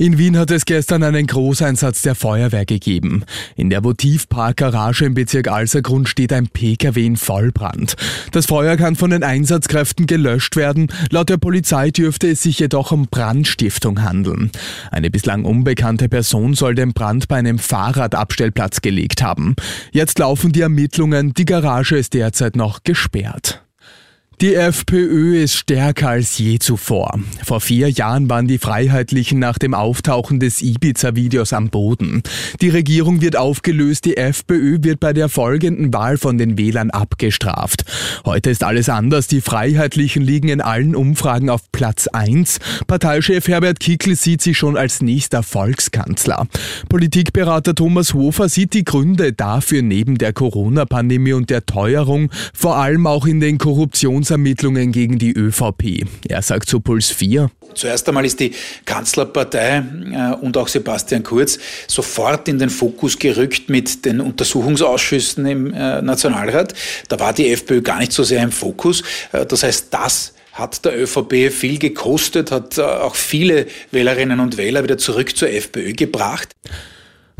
In Wien hat es gestern einen Großeinsatz der Feuerwehr gegeben. In der Votivpark-Garage im Bezirk Alsergrund steht ein Pkw in Vollbrand. Das Feuer kann von den Einsatzkräften gelöscht werden. Laut der Polizei dürfte es sich jedoch um Brandstiftung handeln. Eine bislang unbekannte Person soll den Brand bei einem Fahrradabstellplatz gelegt haben. Jetzt laufen die Ermittlungen. Die Garage ist derzeit noch gesperrt. Die FPÖ ist stärker als je zuvor. Vor vier Jahren waren die Freiheitlichen nach dem Auftauchen des Ibiza-Videos am Boden. Die Regierung wird aufgelöst, die FPÖ wird bei der folgenden Wahl von den Wählern abgestraft. Heute ist alles anders. Die Freiheitlichen liegen in allen Umfragen auf Platz 1. Parteichef Herbert Kickl sieht sich schon als nächster Volkskanzler. Politikberater Thomas Hofer sieht die Gründe dafür neben der Corona-Pandemie und der Teuerung vor allem auch in den Korruptions Ermittlungen gegen die ÖVP. Er sagt zu Puls 4. Zuerst einmal ist die Kanzlerpartei äh, und auch Sebastian Kurz sofort in den Fokus gerückt mit den Untersuchungsausschüssen im äh, Nationalrat. Da war die FPÖ gar nicht so sehr im Fokus. Äh, das heißt, das hat der ÖVP viel gekostet, hat auch viele Wählerinnen und Wähler wieder zurück zur FPÖ gebracht.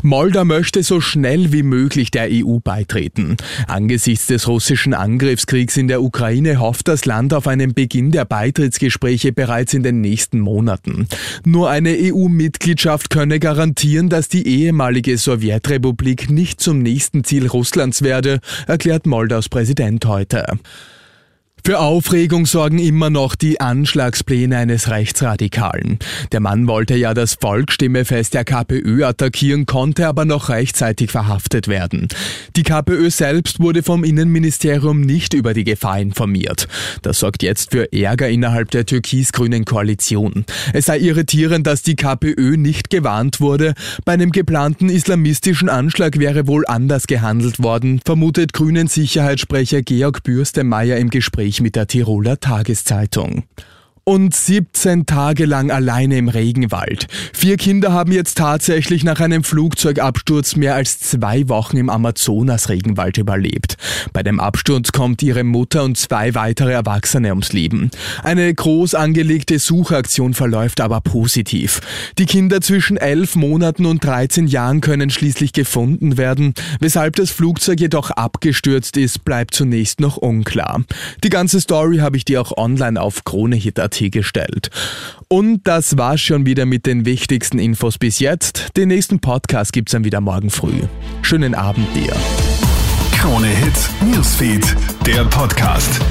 Moldau möchte so schnell wie möglich der EU beitreten. Angesichts des russischen Angriffskriegs in der Ukraine hofft das Land auf einen Beginn der Beitrittsgespräche bereits in den nächsten Monaten. Nur eine EU-Mitgliedschaft könne garantieren, dass die ehemalige Sowjetrepublik nicht zum nächsten Ziel Russlands werde, erklärt Moldaus Präsident heute. Für Aufregung sorgen immer noch die Anschlagspläne eines Rechtsradikalen. Der Mann wollte ja das Volksstimmefest der KPÖ attackieren, konnte aber noch rechtzeitig verhaftet werden. Die KPÖ selbst wurde vom Innenministerium nicht über die Gefahr informiert. Das sorgt jetzt für Ärger innerhalb der türkis-grünen Koalition. Es sei irritierend, dass die KPÖ nicht gewarnt wurde. Bei einem geplanten islamistischen Anschlag wäre wohl anders gehandelt worden, vermutet Grünen Sicherheitssprecher Georg Bürstemeyer im Gespräch Gespräch mit der Tiroler Tageszeitung. Und 17 Tage lang alleine im Regenwald. Vier Kinder haben jetzt tatsächlich nach einem Flugzeugabsturz mehr als zwei Wochen im Amazonas-Regenwald überlebt. Bei dem Absturz kommt ihre Mutter und zwei weitere Erwachsene ums Leben. Eine groß angelegte Suchaktion verläuft aber positiv. Die Kinder zwischen 11 Monaten und 13 Jahren können schließlich gefunden werden. Weshalb das Flugzeug jedoch abgestürzt ist, bleibt zunächst noch unklar. Die ganze Story habe ich dir auch online auf KroneHit gestellt. Und das war's schon wieder mit den wichtigsten Infos bis jetzt. Den nächsten Podcast gibt's dann wieder morgen früh. Schönen Abend dir. Krone Hits, Newsfeed, der Podcast.